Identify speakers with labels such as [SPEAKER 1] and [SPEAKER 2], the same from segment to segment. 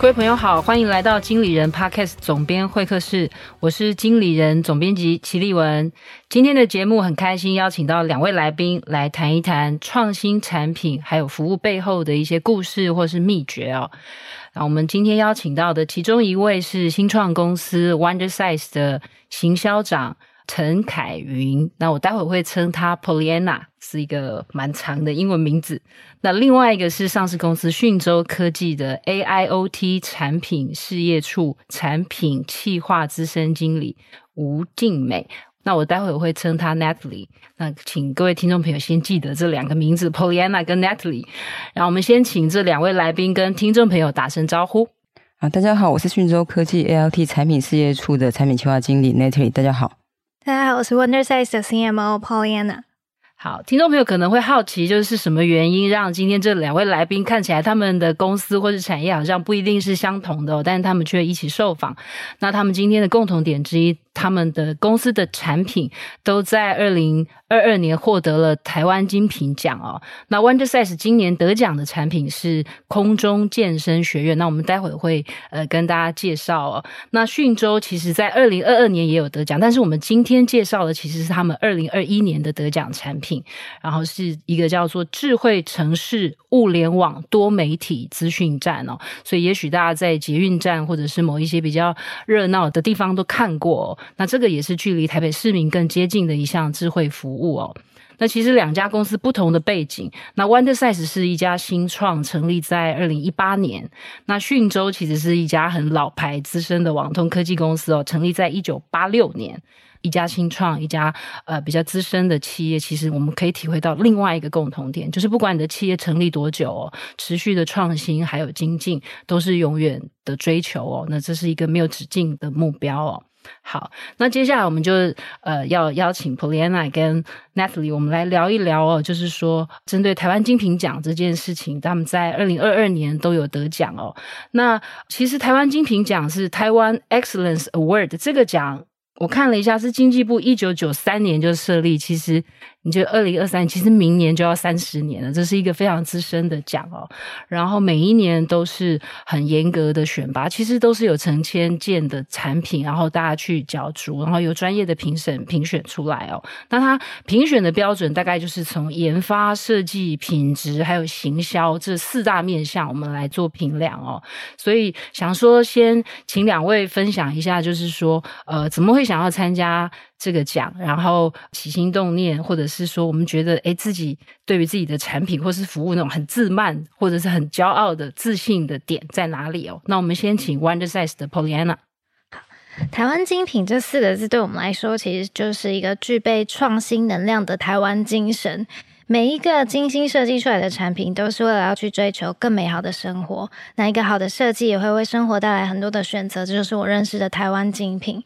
[SPEAKER 1] 各位朋友好，欢迎来到经理人 Podcast 总编会客室，我是经理人总编辑齐丽文。今天的节目很开心，邀请到两位来宾来谈一谈创新产品还有服务背后的一些故事或是秘诀哦。那我们今天邀请到的其中一位是新创公司 Wondersize 的行销长。陈凯云，那我待会会称他 Pollyanna，是一个蛮长的英文名字。那另外一个是上市公司讯州科技的 AIoT 产品事业处产品企划资深经理吴静美。那我待会会称他 Natalie。那请各位听众朋友先记得这两个名字 Pollyanna 跟 Natalie。然后我们先请这两位来宾跟听众朋友打声招呼。
[SPEAKER 2] 啊，大家好，我是讯州科技 AIoT 产品事业处的产品企划经理 Natalie。大家好。
[SPEAKER 3] 大家好，我是 Wondersize 的 CMO Pollyanna。
[SPEAKER 1] 好，听众朋友可能会好奇，就是什么原因让今天这两位来宾看起来他们的公司或是产业好像不一定是相同的，但是他们却一起受访。那他们今天的共同点之一，他们的公司的产品都在二零二二年获得了台湾精品奖哦。那 Wondersize 今年得奖的产品是空中健身学院，那我们待会会呃跟大家介绍哦。那讯舟其实在二零二二年也有得奖，但是我们今天介绍的其实是他们二零二一年的得奖产品，然后是一个叫做智慧城市物联网多媒体资讯站哦。所以也许大家在捷运站或者是某一些比较热闹的地方都看过哦。那这个也是距离台北市民更接近的一项智慧服务哦。那其实两家公司不同的背景，那 Wondersize 是一家新创，成立在二零一八年。那讯州其实是一家很老牌、资深的网通科技公司哦，成立在一九八六年。一家新创，一家呃比较资深的企业，其实我们可以体会到另外一个共同点，就是不管你的企业成立多久哦，持续的创新还有精进，都是永远的追求哦。那这是一个没有止境的目标哦。好，那接下来我们就呃要邀请 Poliana 跟 Natalie，我们来聊一聊哦，就是说针对台湾金品奖这件事情，他们在二零二二年都有得奖哦。那其实台湾金品奖是台湾 Excellence Award 这个奖。我看了一下，是经济部一九九三年就设立，其实。你觉得二零二三其实明年就要三十年了，这是一个非常资深的奖哦。然后每一年都是很严格的选拔，其实都是有成千件的产品，然后大家去角逐，然后由专业的评审评选出来哦。那它评选的标准大概就是从研发、设计、品质还有行销这四大面向，我们来做评量哦。所以想说，先请两位分享一下，就是说，呃，怎么会想要参加？这个奖，然后起心动念，或者是说，我们觉得，诶，自己对于自己的产品或是服务那种很自慢，或者是很骄傲的自信的点在哪里哦？那我们先请 Wondersize 的 Pollyanna。
[SPEAKER 3] 好，台湾精品这四个字对我们来说，其实就是一个具备创新能量的台湾精神。每一个精心设计出来的产品，都是为了要去追求更美好的生活。那一个好的设计，也会为生活带来很多的选择。这就是我认识的台湾精品。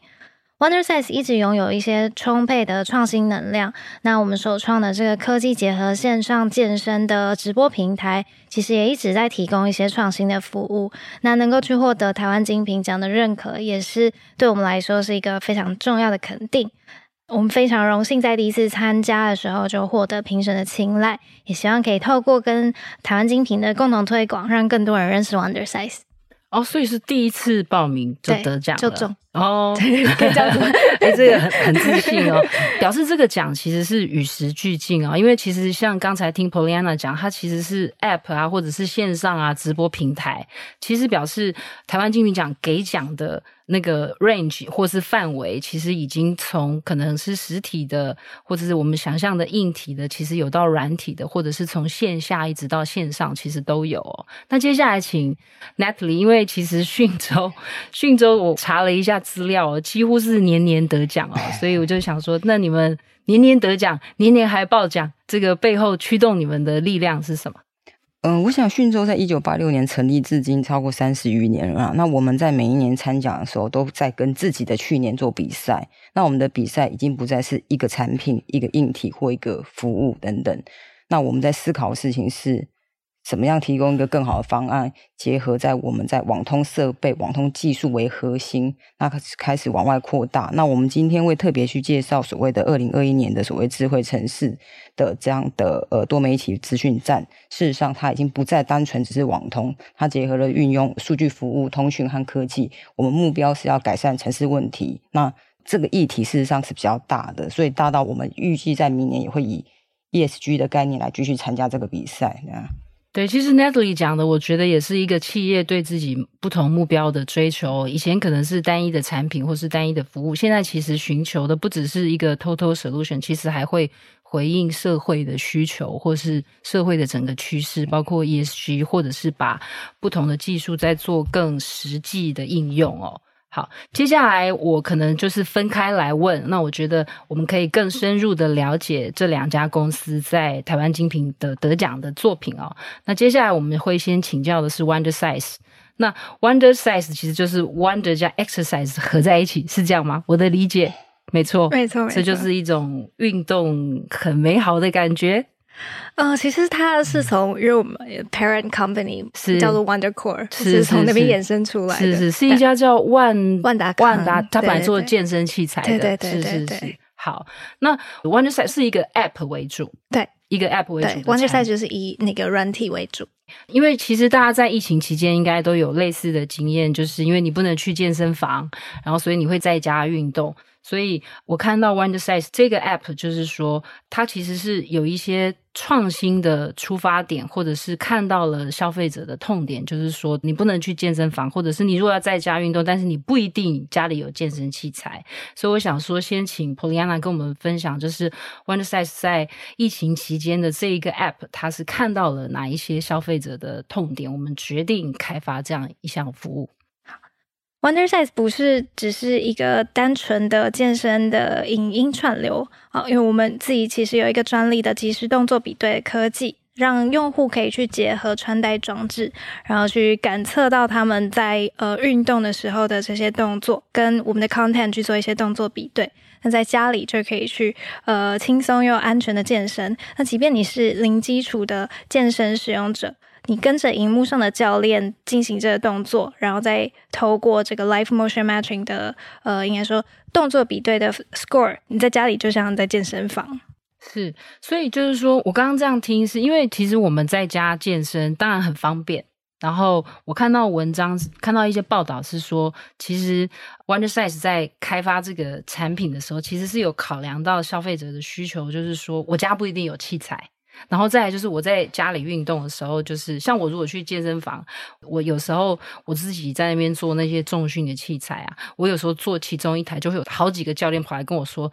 [SPEAKER 3] Wondersize 一直拥有一些充沛的创新能量。那我们首创的这个科技结合线上健身的直播平台，其实也一直在提供一些创新的服务。那能够去获得台湾金品奖的认可，也是对我们来说是一个非常重要的肯定。我们非常荣幸在第一次参加的时候就获得评审的青睐，也希望可以透过跟台湾精品的共同推广，让更多人认识 Wondersize。
[SPEAKER 1] 哦，所以是第一次报名就得奖了，
[SPEAKER 3] 就中。
[SPEAKER 1] 哦，可以这样子，哎、欸，这个很很自信哦，表示这个奖其实是与时俱进啊。因为其实像刚才听 Pollyanna 讲，它其实是 App 啊，或者是线上啊直播平台，其实表示台湾金曲奖给奖的那个 range 或是范围，其实已经从可能是实体的，或者是我们想象的硬体的，其实有到软体的，或者是从线下一直到线上，其实都有哦。那接下来请 Natalie，因为其实讯州讯州我查了一下。资料几乎是年年得奖哦，所以我就想说，那你们年年得奖，年年还报奖，这个背后驱动你们的力量是什么？
[SPEAKER 2] 嗯，我想讯舟在一九八六年成立至今超过三十余年了。那我们在每一年参奖的时候，都在跟自己的去年做比赛。那我们的比赛已经不再是一个产品、一个硬体或一个服务等等。那我们在思考的事情是，怎么样提供一个更好的方案，结合在我们在网通设备、网通技术为核心，那开始往外扩大。那我们今天会特别去介绍所谓的二零二一年的所谓智慧城市的这样的呃多媒体资讯站。事实上，它已经不再单纯只是网通，它结合了运用数据服务、通讯和科技。我们目标是要改善城市问题。那这个议题事实上是比较大的，所以大到我们预计在明年也会以 ESG 的概念来继续参加这个比赛啊。
[SPEAKER 1] 对，其实 Natalie 讲的，我觉得也是一个企业对自己不同目标的追求。以前可能是单一的产品或是单一的服务，现在其实寻求的不只是一个 total solution，其实还会回应社会的需求，或是社会的整个趋势，包括 ESG，或者是把不同的技术在做更实际的应用哦。好，接下来我可能就是分开来问。那我觉得我们可以更深入的了解这两家公司在台湾精品的得奖的作品哦。那接下来我们会先请教的是 Wondersize。那 Wondersize 其实就是 Wonder 加 Exercise 合在一起，是这样吗？我的理解没错，
[SPEAKER 3] 没错，
[SPEAKER 1] 这就是一种运动很美好的感觉。
[SPEAKER 3] 呃，其实它是从因为我们 parent company
[SPEAKER 1] 是
[SPEAKER 3] 叫做 Wonder Core，是从那边衍生出来的，
[SPEAKER 1] 是是是一家叫万
[SPEAKER 3] 万达
[SPEAKER 1] 万达，它本来做健身器材的，
[SPEAKER 3] 对对对，对，对，
[SPEAKER 1] 是是是。好，那 Wondersize 是一个 app 为主，
[SPEAKER 3] 对，
[SPEAKER 1] 一个 app 为主
[SPEAKER 3] ，Wondersize 就是以那个软体为主。
[SPEAKER 1] 因为其实大家在疫情期间应该都有类似的经验，就是因为你不能去健身房，然后所以你会在家运动。所以我看到 Wondersize 这个 app，就是说它其实是有一些创新的出发点，或者是看到了消费者的痛点，就是说你不能去健身房，或者是你如果要在家运动，但是你不一定家里有健身器材。所以我想说，先请 Pollyanna 跟我们分享，就是 Wondersize 在疫情期间的这一个 app，它是看到了哪一些消费者的痛点，我们决定开发这样一项服务。
[SPEAKER 3] Wondersize 不是只是一个单纯的健身的影音串流啊，因为我们自己其实有一个专利的即时动作比对科技，让用户可以去结合穿戴装置，然后去感测到他们在呃运动的时候的这些动作，跟我们的 content 去做一些动作比对。那在家里就可以去呃轻松又安全的健身。那即便你是零基础的健身使用者。你跟着荧幕上的教练进行这个动作，然后再透过这个 live motion matching 的呃，应该说动作比对的 score，你在家里就像在健身房。
[SPEAKER 1] 是，所以就是说我刚刚这样听，是因为其实我们在家健身当然很方便。然后我看到文章，看到一些报道是说，其实 Wondersize 在开发这个产品的时候，其实是有考量到消费者的需求，就是说我家不一定有器材。然后再来就是我在家里运动的时候，就是像我如果去健身房，我有时候我自己在那边做那些重训的器材啊，我有时候做其中一台，就会有好几个教练跑来跟我说：“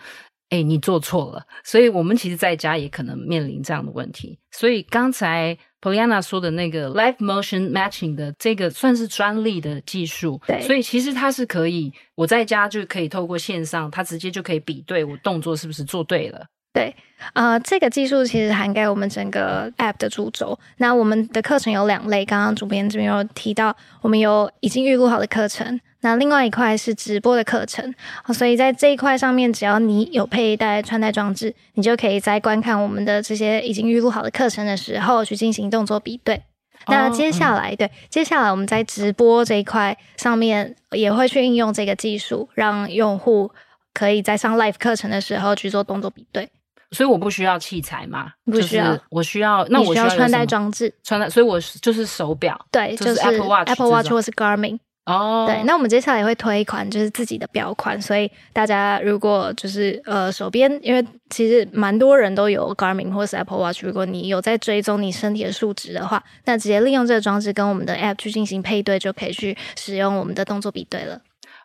[SPEAKER 1] 哎，你做错了。”所以我们其实在家也可能面临这样的问题。所以刚才 Pollyanna 说的那个 Live Motion Matching 的这个算是专利的技术，
[SPEAKER 3] 对，
[SPEAKER 1] 所以其实它是可以我在家就可以透过线上，它直接就可以比对我动作是不是做对了。
[SPEAKER 3] 对，呃，这个技术其实涵盖我们整个 App 的主轴。那我们的课程有两类，刚刚主编这边有提到，我们有已经预录好的课程，那另外一块是直播的课程。所以在这一块上面，只要你有佩戴穿戴装置，你就可以在观看我们的这些已经预录好的课程的时候，去进行动作比对。那接下来，oh, 对，接下来我们在直播这一块上面也会去应用这个技术，让用户可以在上 Live 课程的时候去做动作比对。
[SPEAKER 1] 所以我不需要器材嘛？
[SPEAKER 3] 不需要，
[SPEAKER 1] 就是、我需要。那我需要，
[SPEAKER 3] 需要穿戴装置，
[SPEAKER 1] 穿戴。所以我就是手表，
[SPEAKER 3] 对，
[SPEAKER 1] 就是 Apple Watch、
[SPEAKER 3] Apple Watch 或是 Garmin。
[SPEAKER 1] 哦，
[SPEAKER 3] 对。那我们接下来也会推一款就是自己的表款，所以大家如果就是呃手边，因为其实蛮多人都有 Garmin 或是 Apple Watch，如果你有在追踪你身体的数值的话，那直接利用这个装置跟我们的 App 去进行配对，就可以去使用我们的动作比对了。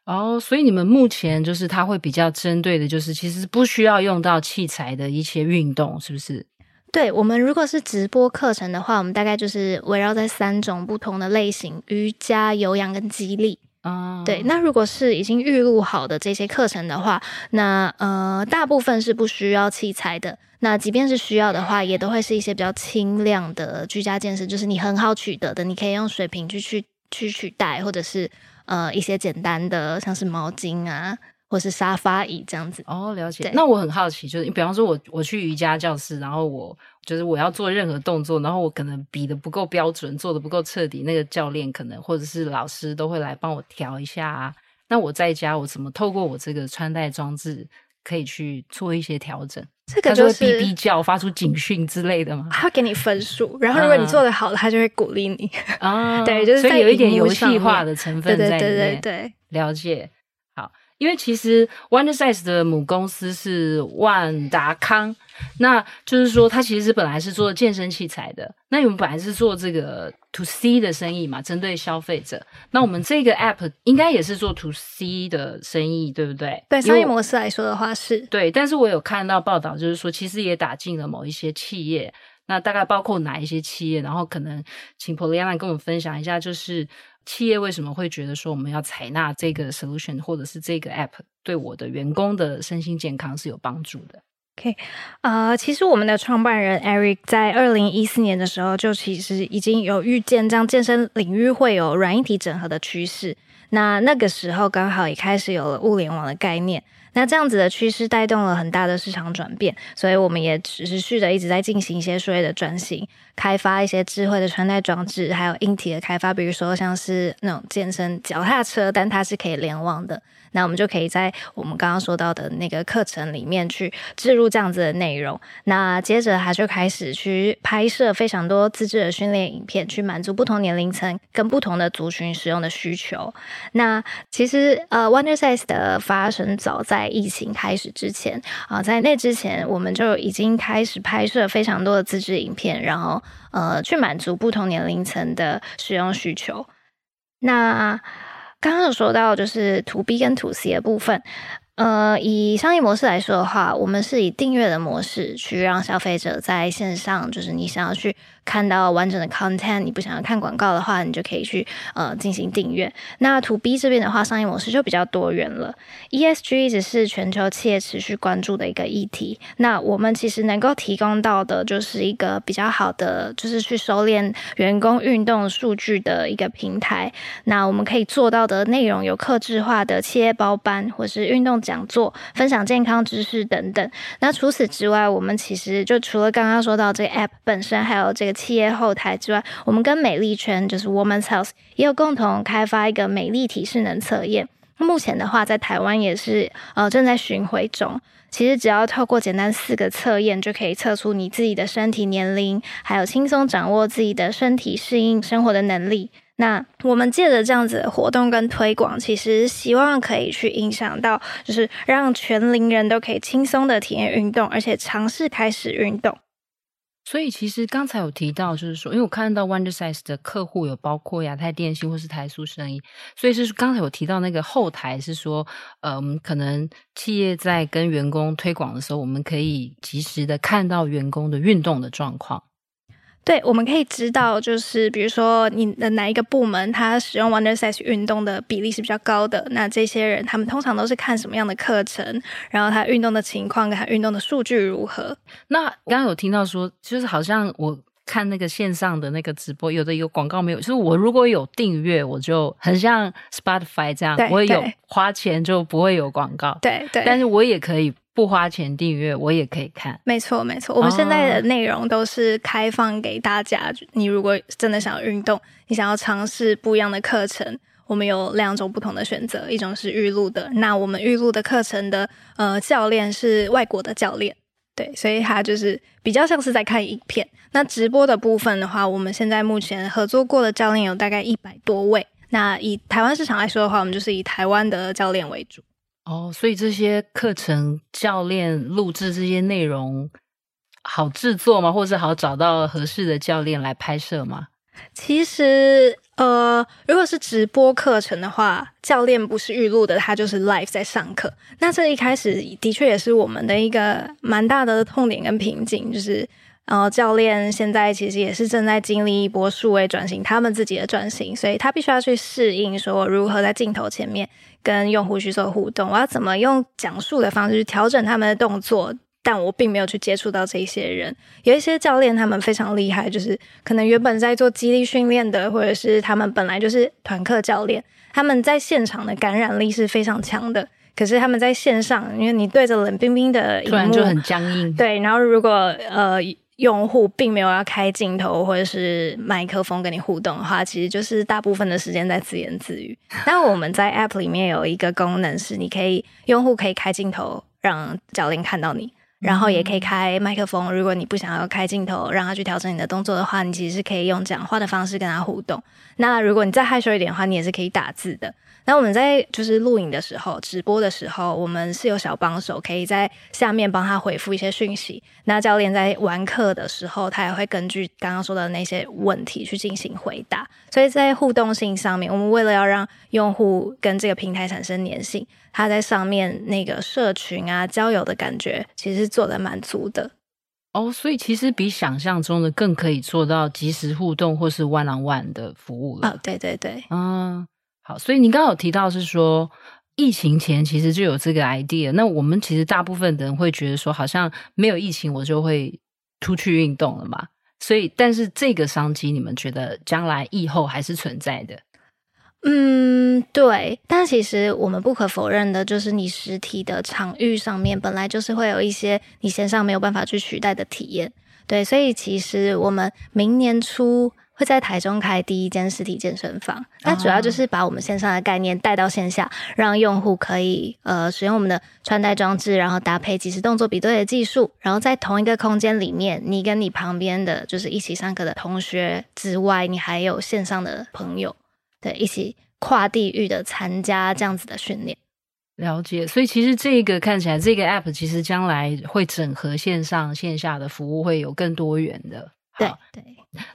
[SPEAKER 1] 哦，oh, 所以你们目前就是它会比较针对的，就是其实不需要用到器材的一些运动，是不是？
[SPEAKER 3] 对，我们如果是直播课程的话，我们大概就是围绕在三种不同的类型：瑜伽、有氧跟肌力。
[SPEAKER 1] 啊，oh.
[SPEAKER 3] 对。那如果是已经预录好的这些课程的话，那呃，大部分是不需要器材的。那即便是需要的话，也都会是一些比较轻量的居家健身，就是你很好取得的，你可以用水瓶去去去取代，或者是。呃，一些简单的，像是毛巾啊，或是沙发椅这样子。
[SPEAKER 1] 哦，了解。那我很好奇，就是比方说我我去瑜伽教室，然后我就是我要做任何动作，然后我可能比的不够标准，做的不够彻底，那个教练可能或者是老师都会来帮我调一下啊。那我在家，我怎么透过我这个穿戴装置可以去做一些调整？
[SPEAKER 3] 这个就是
[SPEAKER 1] 哔哔叫、发出警讯之类的吗？
[SPEAKER 3] 他会给你分数，然后如果你做的好了，他就会鼓励你。
[SPEAKER 1] 啊，
[SPEAKER 3] 对，就是
[SPEAKER 1] 所以有一点游戏化的成分在里面。
[SPEAKER 3] 对对对对对，
[SPEAKER 1] 了解。因为其实 Wonder Size 的母公司是万达康，那就是说它其实本来是做健身器材的。那我们本来是做这个 To C 的生意嘛，针对消费者。那我们这个 App 应该也是做 To C 的生意，对不对？
[SPEAKER 3] 对，商业模式来说的话是。
[SPEAKER 1] 对，但是我有看到报道，就是说其实也打进了某一些企业。那大概包括哪一些企业？然后可能请 Pollyanna 跟我们分享一下，就是。企业为什么会觉得说我们要采纳这个 solution 或者是这个 app 对我的员工的身心健康是有帮助的
[SPEAKER 3] ？OK，呃，其实我们的创办人 Eric 在二零一四年的时候就其实已经有预见这样健身领域会有软硬体整合的趋势。那那个时候刚好也开始有了物联网的概念。那这样子的趋势带动了很大的市场转变，所以我们也持续的一直在进行一些数位的转型。开发一些智慧的穿戴装置，还有硬体的开发，比如说像是那种健身脚踏车，但它是可以联网的。那我们就可以在我们刚刚说到的那个课程里面去置入这样子的内容。那接着他就开始去拍摄非常多自制的训练影片，去满足不同年龄层跟不同的族群使用的需求。那其实呃，Wonder Size 的发生早在疫情开始之前啊，在那之前我们就已经开始拍摄非常多的自制影片，然后。呃，去满足不同年龄层的使用需求。那刚刚有说到，就是 To B 跟 To C 的部分。呃，以商业模式来说的话，我们是以订阅的模式去让消费者在线上，就是你想要去看到完整的 content，你不想要看广告的话，你就可以去呃进行订阅。那 To B 这边的话，商业模式就比较多元了。ESG 一直是全球企业持续关注的一个议题。那我们其实能够提供到的，就是一个比较好的，就是去收敛员工运动数据的一个平台。那我们可以做到的内容有客制化的企业包班，或是运动。讲座、分享健康知识等等。那除此之外，我们其实就除了刚刚说到这个 App 本身，还有这个企业后台之外，我们跟美丽圈就是 Woman's Health 也有共同开发一个美丽体适能测验。目前的话，在台湾也是呃正在巡回中。其实只要透过简单四个测验，就可以测出你自己的身体年龄，还有轻松掌握自己的身体适应生活的能力。那我们借着这样子的活动跟推广，其实希望可以去影响到，就是让全龄人都可以轻松的体验运动，而且尝试开始运动。
[SPEAKER 1] 所以其实刚才有提到，就是说，因为我看到 Wonder Size 的客户有包括亚太电信或是台塑生意，所以是刚才有提到那个后台是说，呃，我们可能企业在跟员工推广的时候，我们可以及时的看到员工的运动的状况。
[SPEAKER 3] 对，我们可以知道，就是比如说你的哪一个部门，他使用 Wonder Size 运动的比例是比较高的，那这些人他们通常都是看什么样的课程，然后他运动的情况跟他运动的数据如何？
[SPEAKER 1] 那刚刚有听到说，就是好像我看那个线上的那个直播，有的有广告没有，就是我如果有订阅，我就很像 Spotify 这
[SPEAKER 3] 样，
[SPEAKER 1] 我有花钱就不会有广告，
[SPEAKER 3] 对对，
[SPEAKER 1] 但是我也可以。不花钱订阅，我也可以看。
[SPEAKER 3] 没错，没错，我们现在的内容都是开放给大家。哦、你如果真的想要运动，你想要尝试不一样的课程，我们有两种不同的选择，一种是预录的。那我们预录的课程的呃教练是外国的教练，对，所以他就是比较像是在看影片。那直播的部分的话，我们现在目前合作过的教练有大概一百多位。那以台湾市场来说的话，我们就是以台湾的教练为主。
[SPEAKER 1] 哦，所以这些课程教练录制这些内容好制作吗？或是好找到合适的教练来拍摄吗？
[SPEAKER 3] 其实，呃，如果是直播课程的话，教练不是预录的，他就是 live 在上课。那这一开始的确也是我们的一个蛮大的痛点跟瓶颈，就是。然后教练现在其实也是正在经历一波数位转型，他们自己的转型，所以他必须要去适应，说如何在镜头前面跟用户去做互动，我要怎么用讲述的方式去调整他们的动作，但我并没有去接触到这些人。有一些教练他们非常厉害，就是可能原本在做激励训练的，或者是他们本来就是团课教练，他们在现场的感染力是非常强的。可是他们在线上，因为你对着冷冰冰的
[SPEAKER 1] 突然就很僵硬。
[SPEAKER 3] 对，然后如果呃用户并没有要开镜头或者是麦克风跟你互动的话，其实就是大部分的时间在自言自语。那我们在 App 里面有一个功能是，你可以用户可以开镜头让教练看到你。然后也可以开麦克风，如果你不想要开镜头，让他去调整你的动作的话，你其实是可以用讲话的方式跟他互动。那如果你再害羞一点的话，你也是可以打字的。那我们在就是录影的时候、直播的时候，我们是有小帮手可以在下面帮他回复一些讯息。那教练在玩课的时候，他也会根据刚刚说的那些问题去进行回答。所以在互动性上面，我们为了要让用户跟这个平台产生粘性。他在上面那个社群啊，交友的感觉，其实做的蛮足的
[SPEAKER 1] 哦。所以其实比想象中的更可以做到即时互动或是 one on one 的服务了。
[SPEAKER 3] 哦，对对对，
[SPEAKER 1] 嗯，好。所以你刚刚有提到是说，疫情前其实就有这个 idea。那我们其实大部分的人会觉得说，好像没有疫情我就会出去运动了嘛。所以，但是这个商机，你们觉得将来以后还是存在的？
[SPEAKER 3] 嗯，对，但其实我们不可否认的，就是你实体的场域上面本来就是会有一些你线上没有办法去取代的体验，对，所以其实我们明年初会在台中开第一间实体健身房，那主要就是把我们线上的概念带到线下，让用户可以呃使用我们的穿戴装置，然后搭配即时动作比对的技术，然后在同一个空间里面，你跟你旁边的就是一起上课的同学之外，你还有线上的朋友。对，一起跨地域的参加这样子的训练，
[SPEAKER 1] 了解。所以其实这个看起来，这个 app 其实将来会整合线上线下的服务，会有更多元的。
[SPEAKER 3] 对对。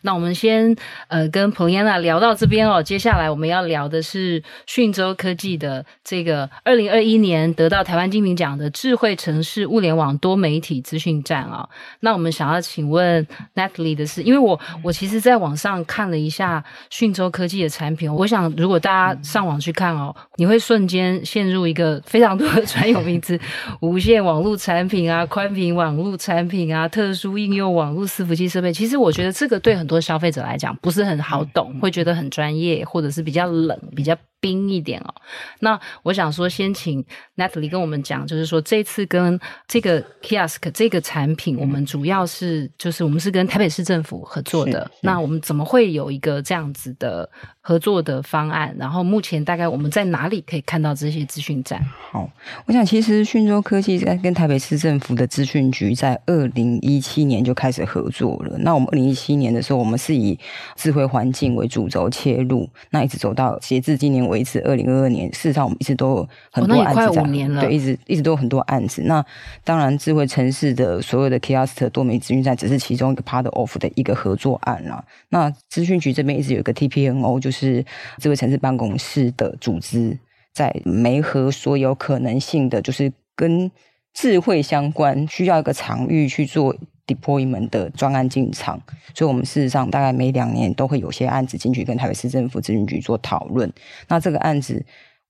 [SPEAKER 1] 那我们先呃跟 Pollyanna 聊到这边哦，接下来我们要聊的是讯州科技的这个二零二一年得到台湾金品奖的智慧城市物联网多媒体资讯站啊、哦。那我们想要请问 Natalie 的是，因为我我其实在网上看了一下讯州科技的产品，我想如果大家上网去看哦，你会瞬间陷入一个非常多的 专有名词，无线网络产品啊，宽频网络产品啊，特殊应用网络伺服器设备。其实我觉得这个对。很多消费者来讲，不是很好懂，会觉得很专业，或者是比较冷，比较。冰一点哦，那我想说，先请 Natalie 跟我们讲，就是说这次跟这个 Kiosk 这个产品，我们主要是就是我们是跟台北市政府合作的。那我们怎么会有一个这样子的合作的方案？然后目前大概我们在哪里可以看到这些资讯站？
[SPEAKER 2] 好，我想其实讯州科技在跟台北市政府的资讯局在二零一七年就开始合作了。那我们二零一七年的时候，我们是以智慧环境为主轴切入，那一直走到截至今年。维持二零二二年，事实上我们一直都有很多案子在，
[SPEAKER 1] 哦、快五年了
[SPEAKER 2] 对，一直一直都有很多案子。那当然，智慧城市的所有的 Kiosk 多媒资讯站只是其中一个 part of 的一个合作案啦。那资讯局这边一直有一个 TPNO，就是智慧城市办公室的组织，在媒合所有可能性的，就是跟智慧相关，需要一个场域去做。Deployment 的专案进场，所以我们事实上大概每两年都会有些案子进去跟台北市政府咨询局做讨论。那这个案子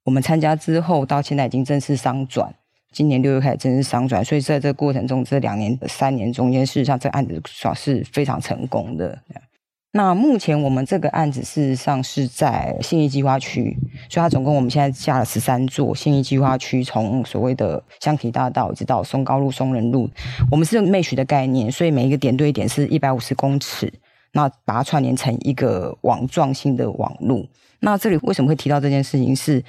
[SPEAKER 2] 我们参加之后，到现在已经正式商转，今年六月开始正式商转，所以在这个过程中，这两年、三年中间，事实上这个案子算是非常成功的。那目前我们这个案子事实上是在信义计划区，所以它总共我们现在下了十三座信义计划区，从所谓的香堤大道一直到松高路、松仁路，我们是用 mesh 的概念，所以每一个点对点是一百五十公尺，那把它串联成一个网状性的网路。那这里为什么会提到这件事情？是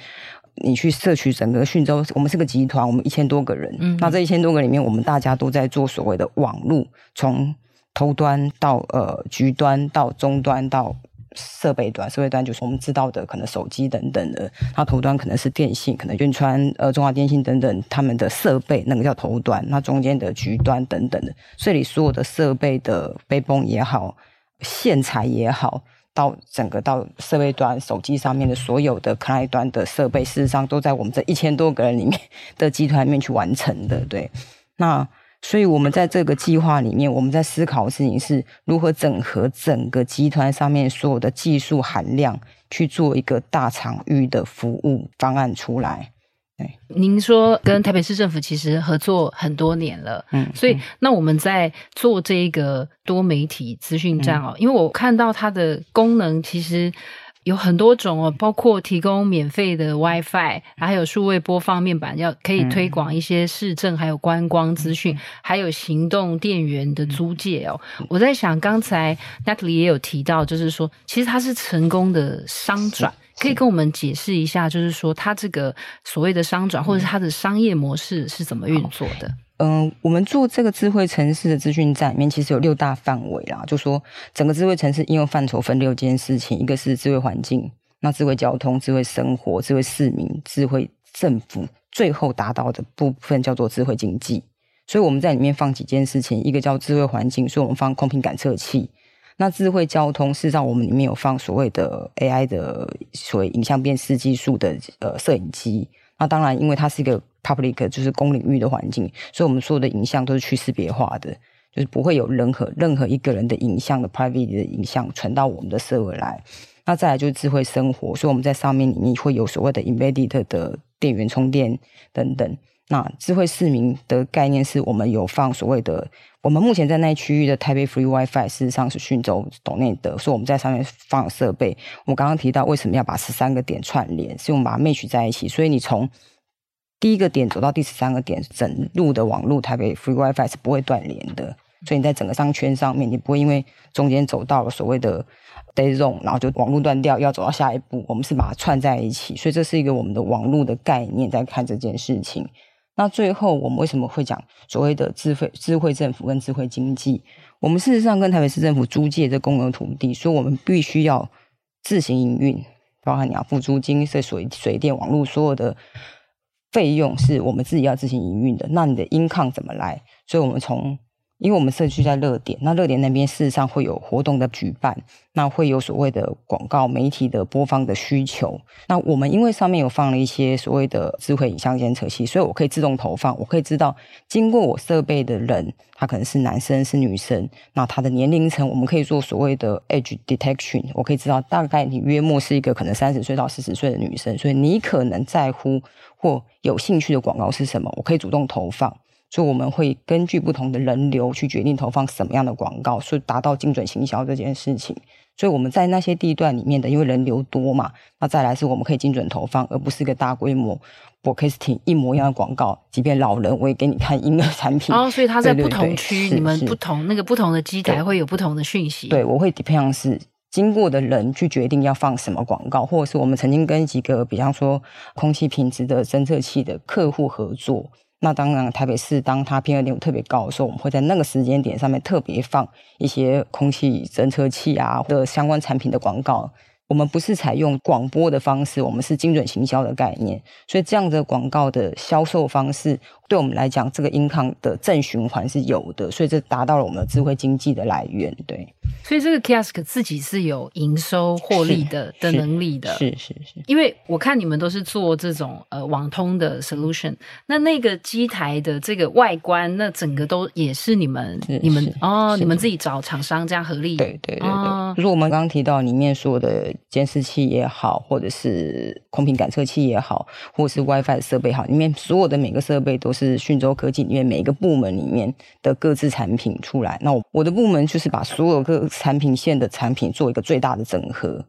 [SPEAKER 2] 你去摄取整个讯州，我们是个集团，我们一千多个人，嗯，那这一千多个里面，我们大家都在做所谓的网路，从头端到呃局端到终端到设备端，设备端就是我们知道的可能手机等等的，它头端可能是电信，可能运川呃中华电信等等他们的设备，那个叫头端，那中间的局端等等的，这里所有的设备的背泵也好，线材也好，到整个到设备端手机上面的所有的 client 端的设备，事实上都在我们这一千多个人里面的集团里面去完成的，对，那。所以，我们在这个计划里面，我们在思考的事情是如何整合整个集团上面所有的技术含量，去做一个大场域的服务方案出来。对，
[SPEAKER 1] 您说跟台北市政府其实合作很多年了，嗯，所以那我们在做这个多媒体资讯站哦，嗯，因为我看到它的功能其实。有很多种哦，包括提供免费的 WiFi，还有数位播放面板，要可以推广一些市政还有观光资讯，嗯、还有行动电源的租借哦。嗯、我在想，刚才 Natalie 也有提到，就是说，其实它是成功的商转，可以跟我们解释一下，就是说，它这个所谓的商转，或者是它的商业模式是怎么运作的？
[SPEAKER 2] 嗯，我们做这个智慧城市的资讯站里面，其实有六大范围啦。就说整个智慧城市应用范畴分六件事情，一个是智慧环境，那智慧交通、智慧生活、智慧市民、智慧政府，最后达到的部分叫做智慧经济。所以我们在里面放几件事情，一个叫智慧环境，所以我们放空瓶感测器。那智慧交通，事实上我们里面有放所谓的 AI 的所谓影像辨识技术的呃摄影机。那当然，因为它是一个 public 就是公领域的环境，所以我们所有的影像都是去识别化的，就是不会有任何任何一个人的影像的 private 的影像传到我们的 server 来。那再来就是智慧生活，所以我们在上面里面会有所谓的 embedded 的电源充电等等。那智慧市民的概念是我们有放所谓的，我们目前在那区域的台北 Free WiFi 事实上是讯州岛内的，所以我们在上面放设备。我刚刚提到为什么要把十三个点串联，是我们把它 m a 在一起，所以你从第一个点走到第十三个点，整路的网络台北 Free WiFi 是不会断连的。所以你在整个商圈上面，你不会因为中间走到了所谓的 dead zone，然后就网络断掉，要走到下一步。我们是把它串在一起，所以这是一个我们的网络的概念，在看这件事情。那最后我们为什么会讲所谓的智慧智慧政府跟智慧经济？我们事实上跟台北市政府租借这公有土地，所以我们必须要自行营运，包含你要付租金、水水电网络所有的。费用是我们自己要自行营运的，那你的 income 怎么来？所以我们从。因为我们社区在热点，那热点那边事实上会有活动的举办，那会有所谓的广告媒体的播放的需求。那我们因为上面有放了一些所谓的智慧影像监测器，所以我可以自动投放，我可以知道经过我设备的人，他可能是男生是女生，那他的年龄层，我们可以做所谓的 age detection，我可以知道大概你约莫是一个可能三十岁到四十岁的女生，所以你可能在乎或有兴趣的广告是什么，我可以主动投放。所以我们会根据不同的人流去决定投放什么样的广告，所以达到精准行销这件事情。所以我们在那些地段里面的，因为人流多嘛，那再来是我们可以精准投放，而不是一个大规模 broadcasting 一模一样的广告。即便老人，我也给你看婴儿产品。哦，
[SPEAKER 1] 所以它在不同区，你们不同那个不同的机台会有不同的讯息。
[SPEAKER 2] 对，我会 depend 是经过的人去决定要放什么广告，或者是我们曾经跟几个，比方说空气品质的侦测器的客户合作。那当然，台北市当它 PM 二点五特别高的时候，我们会在那个时间点上面特别放一些空气侦测器啊的相关产品的广告。我们不是采用广播的方式，我们是精准行销的概念，所以这样的广告的销售方式。对我们来讲，这个 income 的正循环是有的，所以这达到了我们的智慧经济的来源。对，
[SPEAKER 1] 所以这个 Kiosk 自己是有营收获利的的能力的。
[SPEAKER 2] 是是是，
[SPEAKER 1] 因为我看你们都是做这种呃网通的 solution，那那个机台的这个外观，那整个都也是你们
[SPEAKER 2] 是
[SPEAKER 1] 你
[SPEAKER 2] 们
[SPEAKER 1] 哦，你们自己找厂商这样合力。
[SPEAKER 2] 对对对对，哦、就是我们刚刚提到里面说的监视器也好，或者是空瓶感测器也好，或者是 WiFi 设备好，里面所有的每个设备都是讯州科技里面每一个部门里面的各自产品出来，那我我的部门就是把所有各产品线的产品做一个最大的整合。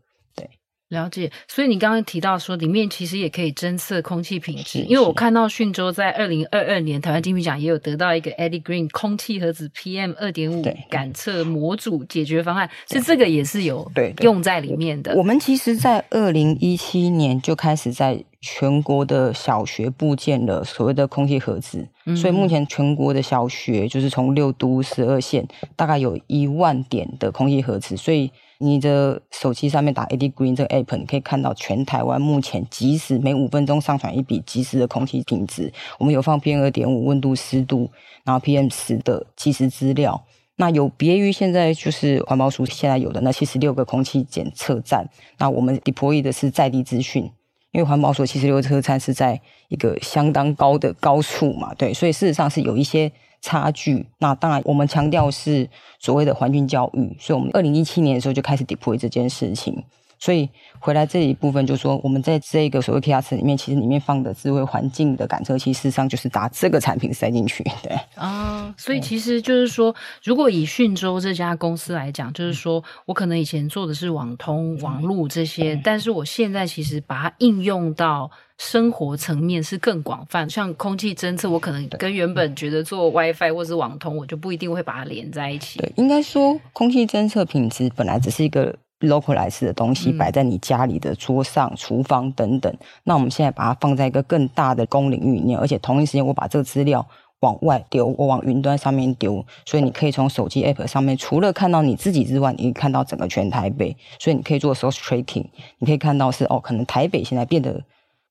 [SPEAKER 1] 了解，所以你刚刚提到说，里面其实也可以侦测空气品质，因为我看到讯州在二零二二年台湾金品奖也有得到一个 Eddie Green 空气盒子 PM 二点五感测模组解决方案，是这个也是有对用在里面的。
[SPEAKER 2] 我们其实，在二零一七年就开始在全国的小学部建了所谓的空气盒子，嗯、所以目前全国的小学就是从六都十二县，大概有一万点的空气盒子，所以。你的手机上面打 ADGREEN 这个 app，你可以看到全台湾目前即时每五分钟上传一笔即时的空气品质。我们有放 PM 二点五温度、湿度，然后 PM 十的即时资料。那有别于现在就是环保署现在有的那七十六个空气检测站，那我们 deploy 的是在地资讯，因为环保署七十六个车站是在一个相当高的高处嘛，对，所以事实上是有一些。差距，那当然，我们强调是所谓的环境教育，所以我们二零一七年的时候就开始 deploy 这件事情。所以回来这一部分，就是说我们在这个所谓 KR 池里面，其实里面放的智慧环境的感测器，事实上就是把这个产品塞进去。对
[SPEAKER 1] 啊，所以其实就是说，如果以讯州这家公司来讲，就是说我可能以前做的是网通、网络这些，但是我现在其实把它应用到生活层面是更广泛。像空气侦测，我可能跟原本觉得做 WiFi 或是网通，我就不一定会把它连在一起。
[SPEAKER 2] 对，应该说空气侦测品质本来只是一个。Localize 的东西摆在你家里的桌上、嗯、厨房等等，那我们现在把它放在一个更大的公领域里面，而且同一时间我把这个资料往外丢，我往云端上面丢，所以你可以从手机 app 上面，除了看到你自己之外，你可以看到整个全台北，所以你可以做 source tracking，你可以看到是哦，可能台北现在变得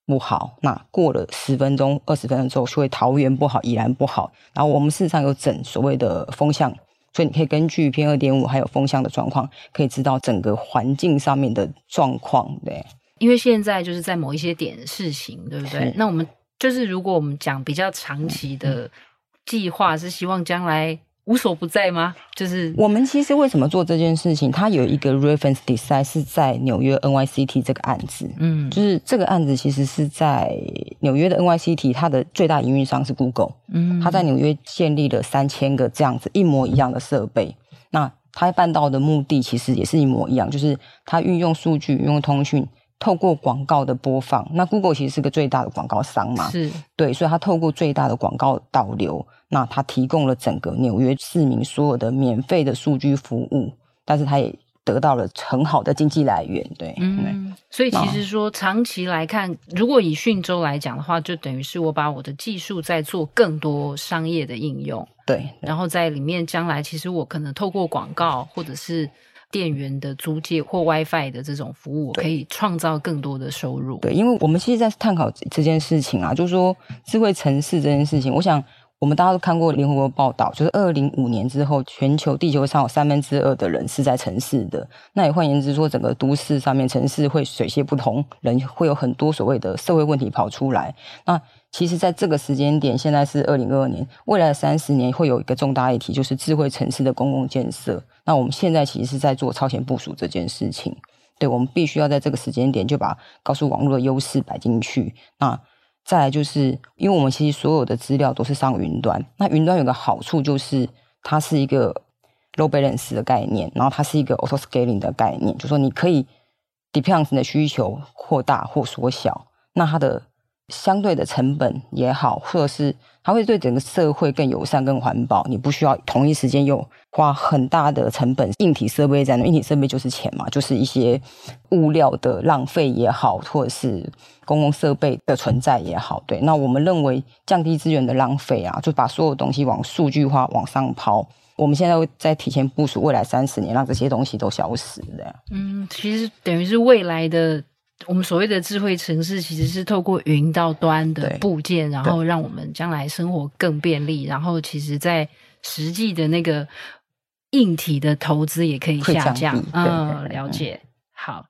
[SPEAKER 2] 不好，那过了十分钟、二十分钟之后，所以桃园不好，宜兰不好，然后我们事实上有整所谓的风向。所以你可以根据 PM 二点五还有风向的状况，可以知道整个环境上面的状况。对，
[SPEAKER 1] 因为现在就是在某一些点事情，对不对？那我们就是如果我们讲比较长期的计划，是希望将来。无所不在吗？就是
[SPEAKER 2] 我们其实为什么做这件事情？它有一个 reference design 是在纽约 NYCT 这个案子，嗯，就是这个案子其实是在纽约的 NYCT，它的最大营运商是 Google，嗯，它在纽约建立了三千个这样子一模一样的设备。那它办到的目的其实也是一模一样，就是它运用数据、运用通讯，透过广告的播放。那 Google 其实是个最大的广告商嘛，是对，所以它透过最大的广告导流。那它提供了整个纽约市民所有的免费的数据服务，但是它也得到了很好的经济来源，对，
[SPEAKER 1] 嗯，所以其实说长期来看，如果以讯州来讲的话，就等于是我把我的技术在做更多商业的应用，
[SPEAKER 2] 对，
[SPEAKER 1] 然后在里面将来其实我可能透过广告或者是电源的租借或 WiFi 的这种服务，我可以创造更多的收入，
[SPEAKER 2] 对，因为我们其实在探讨这件事情啊，就是说智慧城市这件事情，我想。我们大家都看过联合国报道，就是二零五年之后，全球地球上有三分之二的人是在城市的。那也换言之说，整个都市上面，城市会水泄不通，人会有很多所谓的社会问题跑出来。那其实，在这个时间点，现在是二零二二年，未来的三十年会有一个重大议题，就是智慧城市的公共建设。那我们现在其实是在做超前部署这件事情。对，我们必须要在这个时间点就把高速网络的优势摆进去。那再来就是，因为我们其实所有的资料都是上云端，那云端有个好处就是它是一个 load balance 的概念，然后它是一个 auto scaling 的概念，就是说你可以 depends 你的需求扩大或缩小，那它的。相对的成本也好，或者是它会对整个社会更友善、更环保。你不需要同一时间又花很大的成本，硬体设备在那，硬体设备就是钱嘛，就是一些物料的浪费也好，或者是公共设备的存在也好。对，那我们认为降低资源的浪费啊，就把所有东西往数据化往上抛。我们现在在提前部署未来三十年，让这些东西都消失的。
[SPEAKER 1] 嗯，其实等于是未来的。我们所谓的智慧城市，其实是透过云到端的部件，然后让我们将来生活更便利。然后，其实，在实际的那个硬体的投资也可以下降。嗯，了解。好，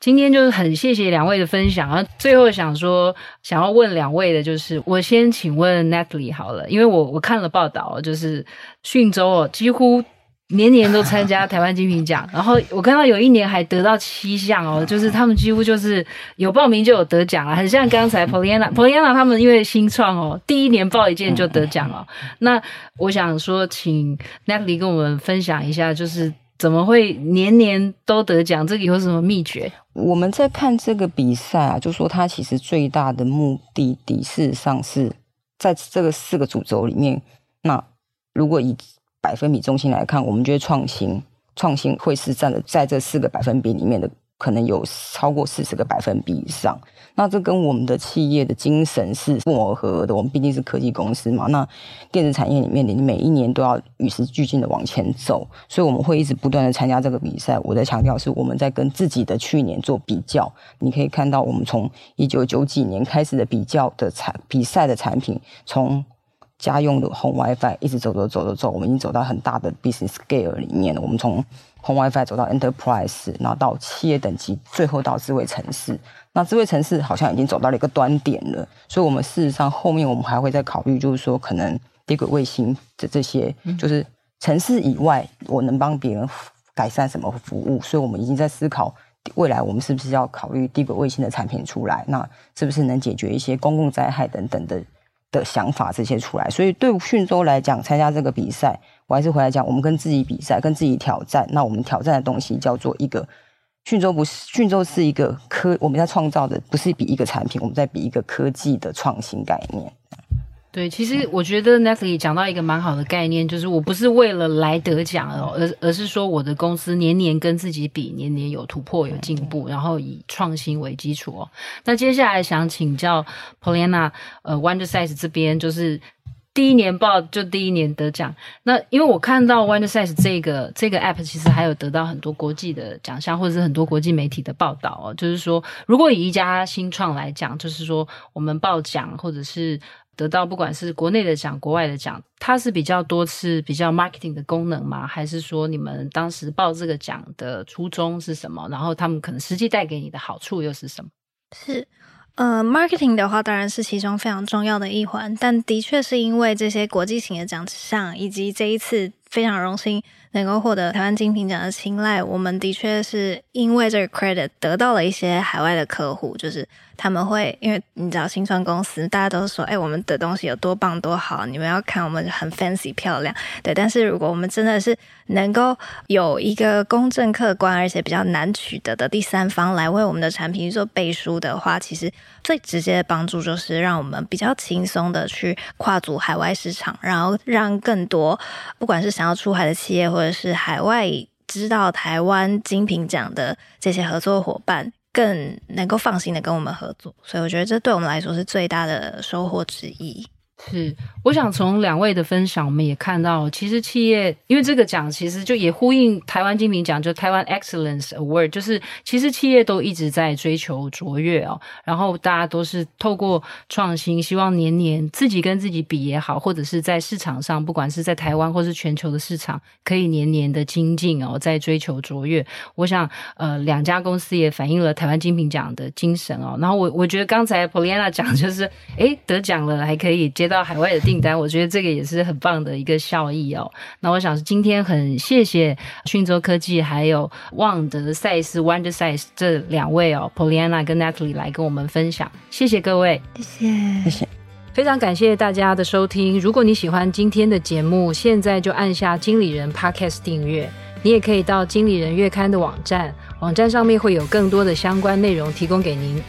[SPEAKER 1] 今天就是很谢谢两位的分享。然后最后想说，想要问两位的，就是我先请问 Natalie 好了，因为我我看了报道，就是讯州哦，几乎。年年都参加台湾金品奖，然后我看到有一年还得到七项哦，就是他们几乎就是有报名就有得奖了，很像刚才 Pollyanna Pollyanna 他们因为新创哦，第一年报一件就得奖了。那我想说，请 Natalie 跟我们分享一下，就是怎么会年年都得奖，这个有什么秘诀？
[SPEAKER 2] 我们在看这个比赛啊，就说它其实最大的目的地事实上是在这个四个主轴里面。那如果以百分比中心来看，我们觉得创新创新会是占了在这四个百分比里面的，可能有超过四十个百分比以上。那这跟我们的企业的精神是不谋而合的。我们毕竟是科技公司嘛，那电子产业里面，你每一年都要与时俱进的往前走，所以我们会一直不断的参加这个比赛。我在强调是我们在跟自己的去年做比较。你可以看到，我们从一九九几年开始的比较的产比赛的产品，从家用的 Home WiFi 一直走走走走走，我们已经走到很大的 business scale 里面了。我们从 Home WiFi 走到 Enterprise，然后到企业等级，最后到智慧城市。那智慧城市好像已经走到了一个端点了，所以，我们事实上后面我们还会再考虑，就是说可能低轨卫星的这些，就是城市以外，我能帮别人改善什么服务。所以我们已经在思考未来我们是不是要考虑低轨卫星的产品出来？那是不是能解决一些公共灾害等等的的想法这些出来？所以对讯州来讲，参加这个比赛，我还是回来讲，我们跟自己比赛，跟自己挑战。那我们挑战的东西叫做一个讯州，不是讯州是一个科，我们在创造的不是比一个产品，我们在比一个科技的创新概念。
[SPEAKER 1] 对，其实我觉得 Natalie 讲到一个蛮好的概念，就是我不是为了来得奖哦，而而是说我的公司年年跟自己比，年年有突破、有进步，然后以创新为基础哦。那接下来想请教 Pollyanna，呃，Wondersize 这边就是第一年报就第一年得奖。那因为我看到 Wondersize 这个这个 App 其实还有得到很多国际的奖项，或者是很多国际媒体的报道哦。就是说，如果以一家新创来讲，就是说我们报奖或者是。得到不管是国内的奖、国外的奖，它是比较多是比较 marketing 的功能吗？还是说你们当时报这个奖的初衷是什么？然后他们可能实际带给你的好处又是什么？
[SPEAKER 3] 是，呃，marketing 的话当然是其中非常重要的一环，但的确是因为这些国际型的奖项，以及这一次非常荣幸能够获得台湾精品奖的青睐，我们的确是因为这个 credit 得到了一些海外的客户，就是。他们会，因为你知道新创公司，大家都说，哎，我们的东西有多棒多好，你们要看我们很 fancy 漂亮，对。但是如果我们真的是能够有一个公正客观而且比较难取得的第三方来为我们的产品做背书的话，其实最直接的帮助就是让我们比较轻松的去跨足海外市场，然后让更多不管是想要出海的企业，或者是海外知道台湾精品奖的这些合作伙伴。更能够放心的跟我们合作，所以我觉得这对我们来说是最大的收获之一。
[SPEAKER 1] 是，我想从两位的分享，我们也看到，其实企业因为这个奖，其实就也呼应台湾精品奖，就台湾 Excellence Award，就是其实企业都一直在追求卓越哦，然后大家都是透过创新，希望年年自己跟自己比也好，或者是在市场上，不管是在台湾或是全球的市场，可以年年的精进哦，在追求卓越。我想，呃，两家公司也反映了台湾精品奖的精神哦。然后我我觉得刚才 Pollyanna 讲就是，诶，得奖了还可以接到海外的订单，我觉得这个也是很棒的一个效益哦。那我想是今天很谢谢讯州科技还有旺德赛斯 Wondersize 这两位哦，Pollyanna 跟 Natalie 来跟我们分享，谢谢各位，
[SPEAKER 3] 谢谢，谢谢，
[SPEAKER 1] 非常感谢大家的收听。如果你喜欢今天的节目，现在就按下经理人 Podcast 订阅。你也可以到经理人月刊的网站，网站上面会有更多的相关内容提供给您。